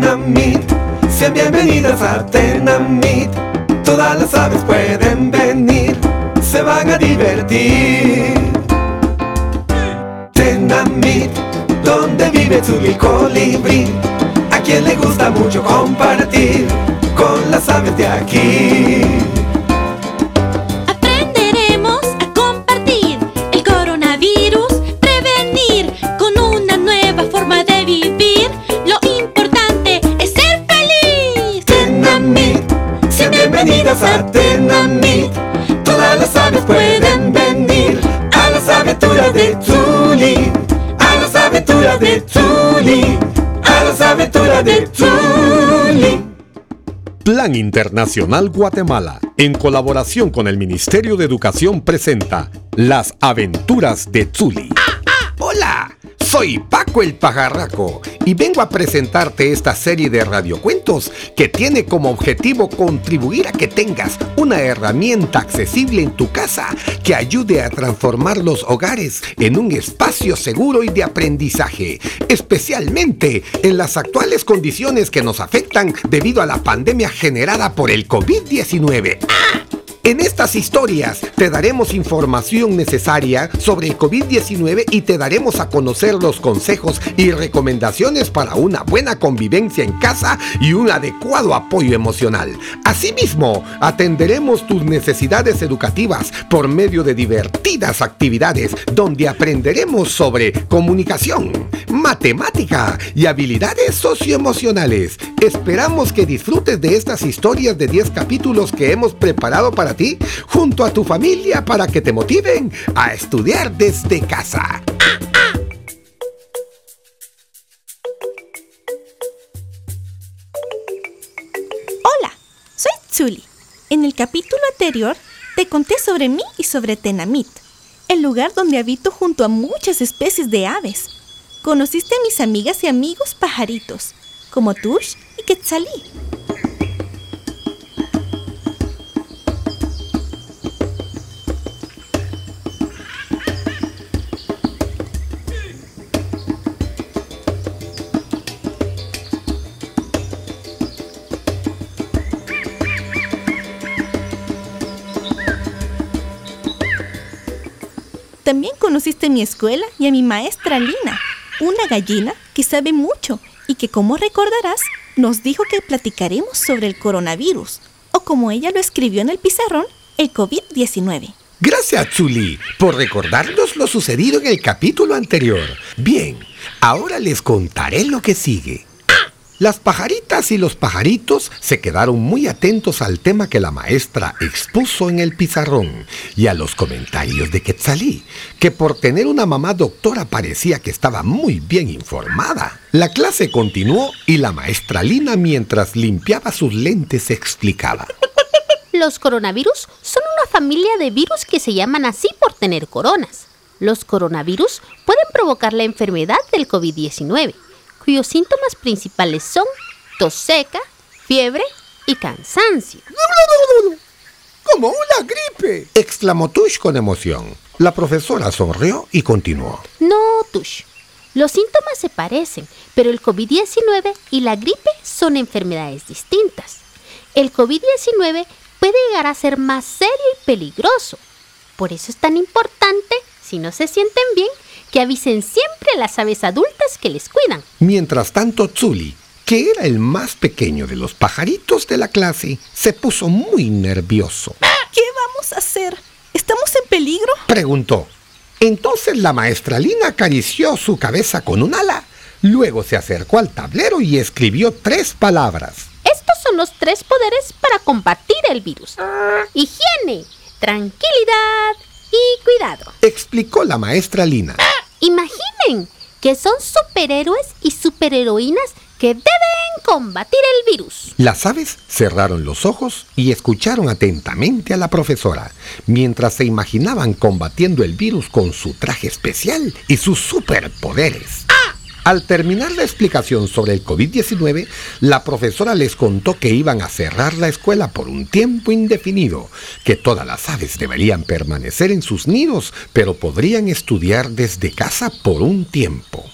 Tenamit, sean bienvenidas a Tenamit. Todas las aves pueden venir, se van a divertir. Tenamit, donde vive su colibrí. A quien le gusta mucho compartir con las aves de aquí. Plan Internacional Guatemala, en colaboración con el Ministerio de Educación, presenta Las aventuras de Zuli. Soy Paco el Pajarraco y vengo a presentarte esta serie de radiocuentos que tiene como objetivo contribuir a que tengas una herramienta accesible en tu casa que ayude a transformar los hogares en un espacio seguro y de aprendizaje, especialmente en las actuales condiciones que nos afectan debido a la pandemia generada por el COVID-19. En estas historias te daremos información necesaria sobre el COVID-19 y te daremos a conocer los consejos y recomendaciones para una buena convivencia en casa y un adecuado apoyo emocional. Asimismo, atenderemos tus necesidades educativas por medio de divertidas actividades donde aprenderemos sobre comunicación, matemática y habilidades socioemocionales. Esperamos que disfrutes de estas historias de 10 capítulos que hemos preparado para ti junto a tu familia para que te motiven a estudiar desde casa. Hola, soy Tsuli. En el capítulo anterior te conté sobre mí y sobre Tenamit, el lugar donde habito junto a muchas especies de aves. Conociste a mis amigas y amigos pajaritos, como Tush y Quetzalí. Conociste mi escuela y a mi maestra Lina, una gallina que sabe mucho y que, como recordarás, nos dijo que platicaremos sobre el coronavirus, o como ella lo escribió en el pizarrón, el COVID-19. Gracias, Zuli, por recordarnos lo sucedido en el capítulo anterior. Bien, ahora les contaré lo que sigue. Las pajaritas y los pajaritos se quedaron muy atentos al tema que la maestra expuso en el pizarrón y a los comentarios de Quetzalí, que por tener una mamá doctora parecía que estaba muy bien informada. La clase continuó y la maestra Lina mientras limpiaba sus lentes explicaba. Los coronavirus son una familia de virus que se llaman así por tener coronas. Los coronavirus pueden provocar la enfermedad del COVID-19, cuyos síntomas principales son tos seca, fiebre y cansancio. ¡Como una gripe! exclamó Tush con emoción. La profesora sonrió y continuó. No, Tush. Los síntomas se parecen, pero el COVID-19 y la gripe son enfermedades distintas. El COVID-19 puede llegar a ser más serio y peligroso. Por eso es tan importante, si no se sienten bien, que avisen siempre a las aves adultas que les cuidan. Mientras tanto, Tsuli, que era el más pequeño de los pajaritos de la clase, se puso muy nervioso. ¿Qué vamos a hacer? ¿Estamos en peligro? Preguntó. Entonces la maestra Lina acarició su cabeza con un ala. Luego se acercó al tablero y escribió tres palabras. Estos son los tres poderes para combatir el virus. Higiene, tranquilidad y cuidado. Explicó la maestra Lina. Imaginen que son superhéroes y superheroínas que deben combatir el virus. Las aves cerraron los ojos y escucharon atentamente a la profesora, mientras se imaginaban combatiendo el virus con su traje especial y sus superpoderes. Al terminar la explicación sobre el COVID-19, la profesora les contó que iban a cerrar la escuela por un tiempo indefinido, que todas las aves deberían permanecer en sus nidos, pero podrían estudiar desde casa por un tiempo.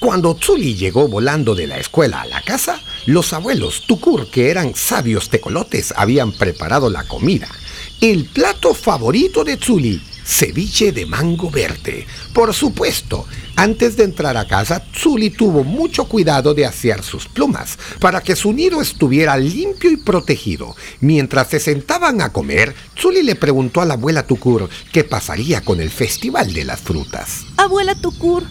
Cuando Tsuli llegó volando de la escuela a la casa, Los abuelos Tucur, que eran sabios tecolotes, habían preparado la comida. El plato favorito de Tsuli, ceviche de mango verde. Por supuesto, antes de entrar a casa, Tsuli tuvo mucho cuidado de asear sus plumas para que su nido estuviera limpio y protegido. Mientras se sentaban a comer, Tsuli le preguntó a la abuela Tucur qué pasaría con el Festival de las Frutas. Abuela Tucur,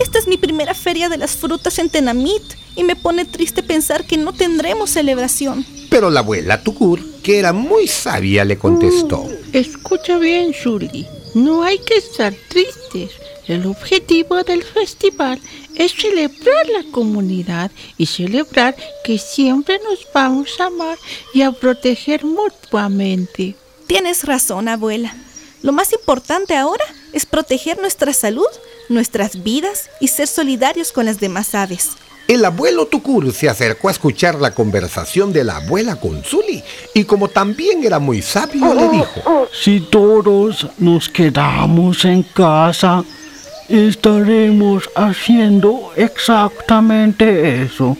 esta es mi primera feria de las frutas en Tenamit y me pone triste pensar que no tendremos celebración. Pero la abuela Tucur, que era muy sabia, le contestó. Escucha bien, Shuli. No hay que estar tristes. El objetivo del festival es celebrar la comunidad y celebrar que siempre nos vamos a amar y a proteger mutuamente. Tienes razón, abuela. Lo más importante ahora es proteger nuestra salud, nuestras vidas y ser solidarios con las demás aves. El abuelo Tucur se acercó a escuchar la conversación de la abuela con Zuli y como también era muy sabio le dijo, Si todos nos quedamos en casa, estaremos haciendo exactamente eso,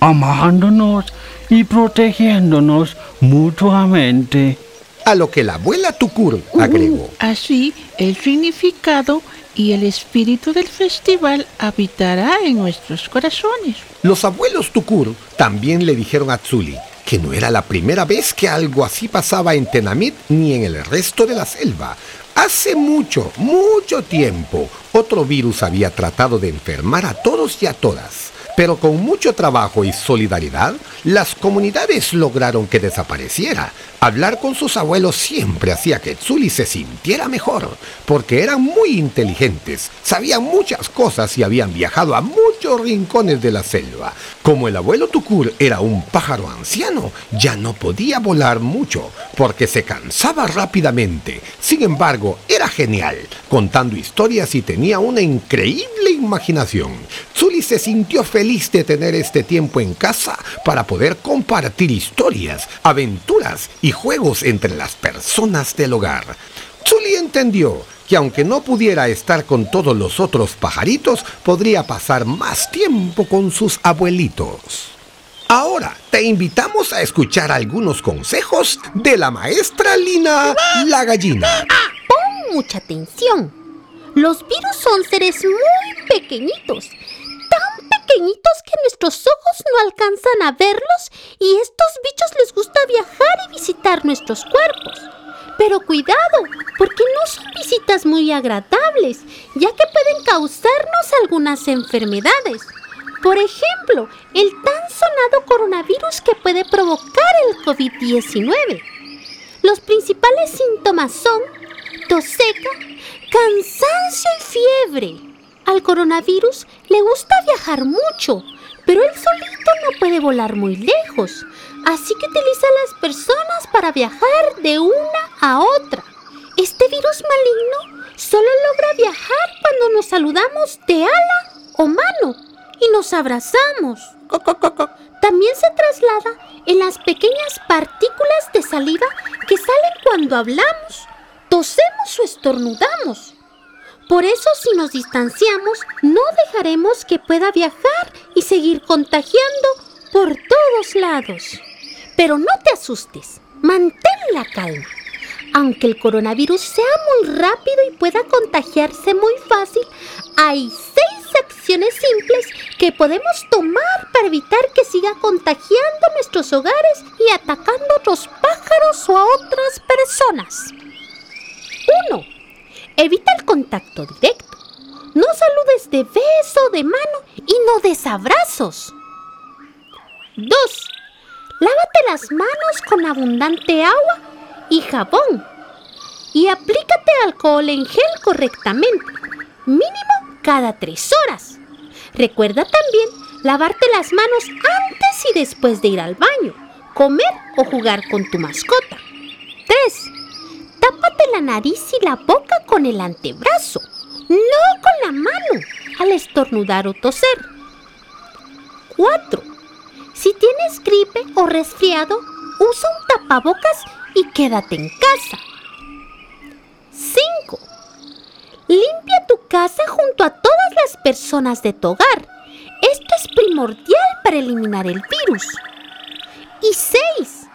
amándonos y protegiéndonos mutuamente. a lo que la abuela Tucur agregó. Así, el significado y el espíritu del festival habitará en nuestros corazones. Los abuelos Tucur también le dijeron a Tsuli que no era la primera vez que algo así pasaba en Tenamit ni en el resto de la selva. Hace mucho, mucho tiempo, otro virus había tratado de enfermar a todos y a todas. Pero con mucho trabajo y solidaridad, las comunidades lograron que desapareciera. Hablar con sus abuelos siempre hacía que Tsuli se sintiera mejor, porque eran muy inteligentes, sabían muchas cosas y habían viajado a muchos rincones de la selva. Como el abuelo Tucur era un pájaro anciano, ya no podía volar mucho, porque se cansaba rápidamente. Sin embargo, era genial, contando historias y tenía una increíble imaginación. Tsuli se sintió feliz de tener este tiempo en casa para poder compartir historias, aventuras y juegos entre las personas del hogar. Tsuli entendió que aunque no pudiera estar con todos los otros pajaritos, podría pasar más tiempo con sus abuelitos. Ahora te invitamos a escuchar algunos consejos de la maestra Lina la gallina. Pon mucha atención. Los virus son seres muy pequeñitos, pequeñitos que nuestros ojos no alcanzan a verlos y estos bichos les gusta viajar y visitar nuestros cuerpos. Pero cuidado, porque no son visitas muy agradables, ya que pueden causarnos algunas enfermedades. Por ejemplo, el tan sonado coronavirus que puede provocar el COVID-19. Los principales síntomas son tos seca, cansancio y fiebre. Al coronavirus le gusta viajar mucho, pero él solito no puede volar muy lejos, así que utiliza a las personas para viajar de una a otra. Este virus maligno solo logra viajar cuando nos saludamos de ala o mano y nos abrazamos. También se traslada en las pequeñas partículas de saliva que salen cuando hablamos, tosemos o estornudamos. Por eso si nos distanciamos, no dejaremos que pueda viajar y seguir contagiando por todos lados. Pero no te asustes, mantén la calma. Aunque el coronavirus sea muy rápido y pueda contagiarse muy fácil, hay seis acciones simples que podemos tomar para evitar que siga contagiando nuestros hogares y atacando a otros pájaros o a otras personas. 1. Evita el contacto directo. No saludes de beso de mano y no des abrazos. 2. Lávate las manos con abundante agua y jabón. Y aplícate alcohol en gel correctamente, mínimo cada 3 horas. Recuerda también lavarte las manos antes y después de ir al baño, comer o jugar con tu mascota. 3. La nariz y la boca con el antebrazo, no con la mano, al estornudar o toser. 4. Si tienes gripe o resfriado, usa un tapabocas y quédate en casa. 5. Limpia tu casa junto a todas las personas de tu hogar. Esto es primordial para eliminar el virus. Y 6.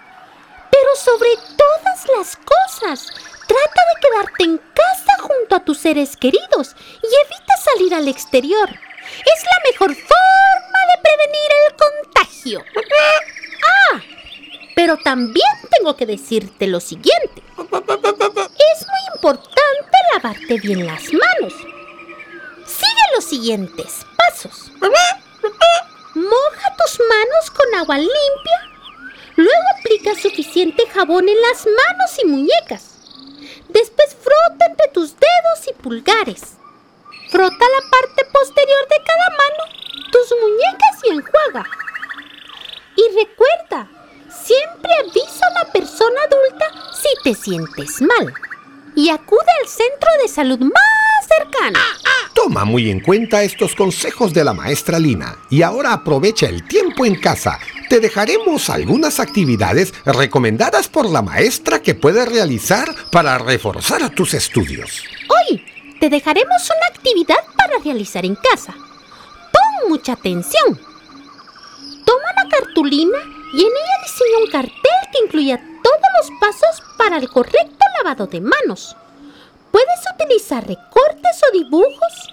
Pero sobre todas las cosas, trata de quedarte en casa junto a tus seres queridos y evita salir al exterior. Es la mejor forma de prevenir el contagio. Ah, pero también tengo que decirte lo siguiente. Es muy importante lavarte bien las manos. Sigue los siguientes pasos. Moja tus manos con agua limpia. Luego aplica suficiente jabón en las manos y muñecas. Frota entre tus dedos y pulgares. Frota la parte posterior de cada mano, tus muñecas y enjuaga. Y recuerda, siempre avisa a la persona adulta si te sientes mal. Y acude al centro de salud más cercano. Toma muy en cuenta estos consejos de la maestra Lina y ahora aprovecha el tiempo en casa. Te dejaremos algunas actividades recomendadas por la maestra que puedes realizar para reforzar tus estudios. Hoy te dejaremos una actividad para realizar en casa. Pon mucha atención. Toma la cartulina y en ella diseña un cartel que incluya todos los pasos para el correcto lavado de manos. Puedes utilizar recortes o dibujos,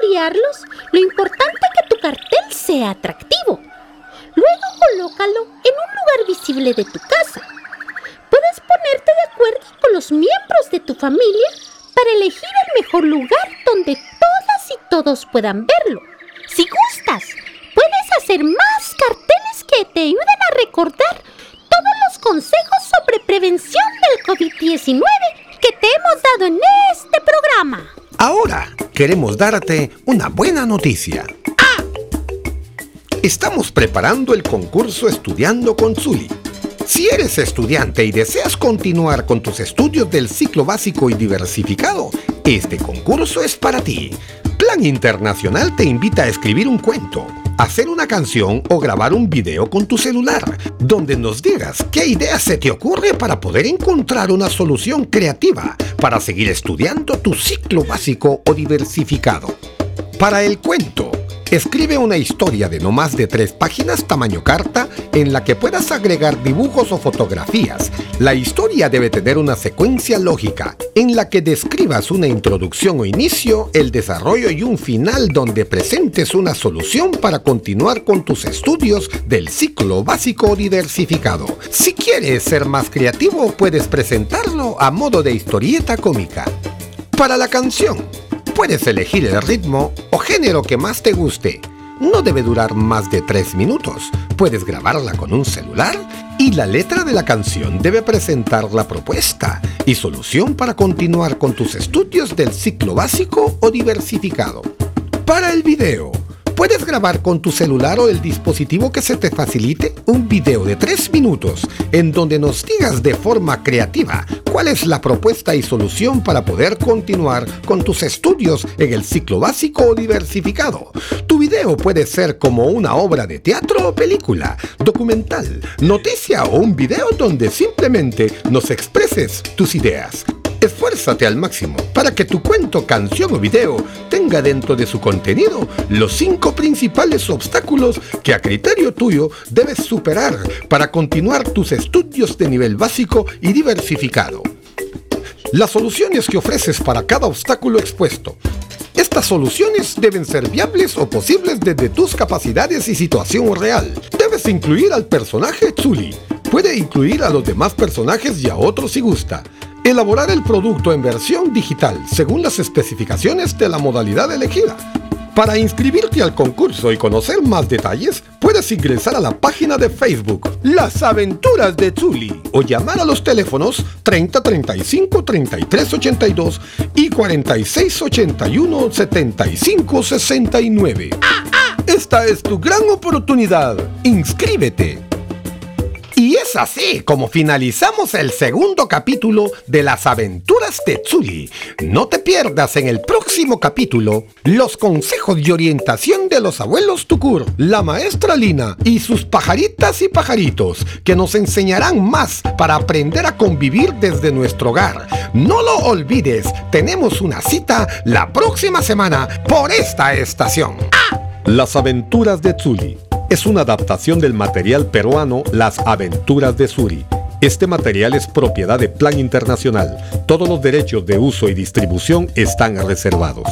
colorearlos. Lo importante es que tu cartel sea atractivo. Luego colócalo en un lugar visible de tu casa. Puedes ponerte de acuerdo con los miembros de tu familia para elegir el mejor lugar donde todas y todos puedan verlo. Si gustas, puedes hacer más carteles que te ayuden a recordar todos los consejos sobre prevención del COVID-19 que te hemos dado en este programa. Ahora queremos darte una buena noticia. Estamos preparando el concurso Estudiando con Zuli. Si eres estudiante y deseas continuar con tus estudios del ciclo básico y diversificado, este concurso es para ti. Plan Internacional te invita a escribir un cuento, hacer una canción o grabar un video con tu celular, donde nos digas qué idea se te ocurre para poder encontrar una solución creativa para seguir estudiando tu ciclo básico o diversificado. Para el cuento, escribe una historia de no más de tres páginas tamaño carta en la que puedas agregar dibujos o fotografías. La historia debe tener una secuencia lógica en la que describas una introducción o inicio, el desarrollo y un final donde presentes una solución para continuar con tus estudios del ciclo básico diversificado. Si quieres ser más creativo, puedes presentarlo a modo de historieta cómica. Para la canción, puedes elegir el ritmo o género que más te guste. No debe durar más de 3 minutos. Puedes grabarla con un celular y la letra de la canción debe presentar la propuesta y solución para continuar con tus estudios del ciclo básico o diversificado. Para el video, puedes grabar con tu celular o el dispositivo que se te facilite un video de 3 minutos en donde nos digas de forma creativa cuál es la propuesta y solución para poder continuar con tus estudios en el ciclo básico o diversificado. Tu video puede ser como una obra de teatro o película, documental, noticia o un video donde simplemente nos expreses tus ideas. Esfuérzate al máximo para que tu cuento, canción o video tenga dentro de su contenido los cinco principales obstáculos que a criterio tuyo debes superar para continuar tus estudios de nivel básico y diversificado. Las soluciones que ofreces para cada obstáculo expuesto. Estas soluciones deben ser viables o posibles desde tus capacidades y situación real. Debes incluir al personaje Tsuli. Puede incluir a los demás personajes y a otros si gusta. Elaborar el producto en versión digital según las especificaciones de la modalidad elegida. Para inscribirte al concurso y conocer más detalles, puedes ingresar a la página de Facebook Las Aventuras de Zuli o llamar a los teléfonos 30 35 33 82 y 46 81 75 69. Esta es tu gran oportunidad. Inscríbete. Y es así como finalizamos el segundo capítulo de las aventuras de Tsuli. No te pierdas en el próximo capítulo los consejos y orientación de los abuelos Tukur, la maestra Lina y sus pajaritas y pajaritos que nos enseñarán más para aprender a convivir desde nuestro hogar. No lo olvides, tenemos una cita la próxima semana por esta estación. Las aventuras de Zuli es una adaptación del material peruano Las aventuras de Suri. Este material es propiedad de Plan Internacional. Todos los derechos de uso y distribución están reservados.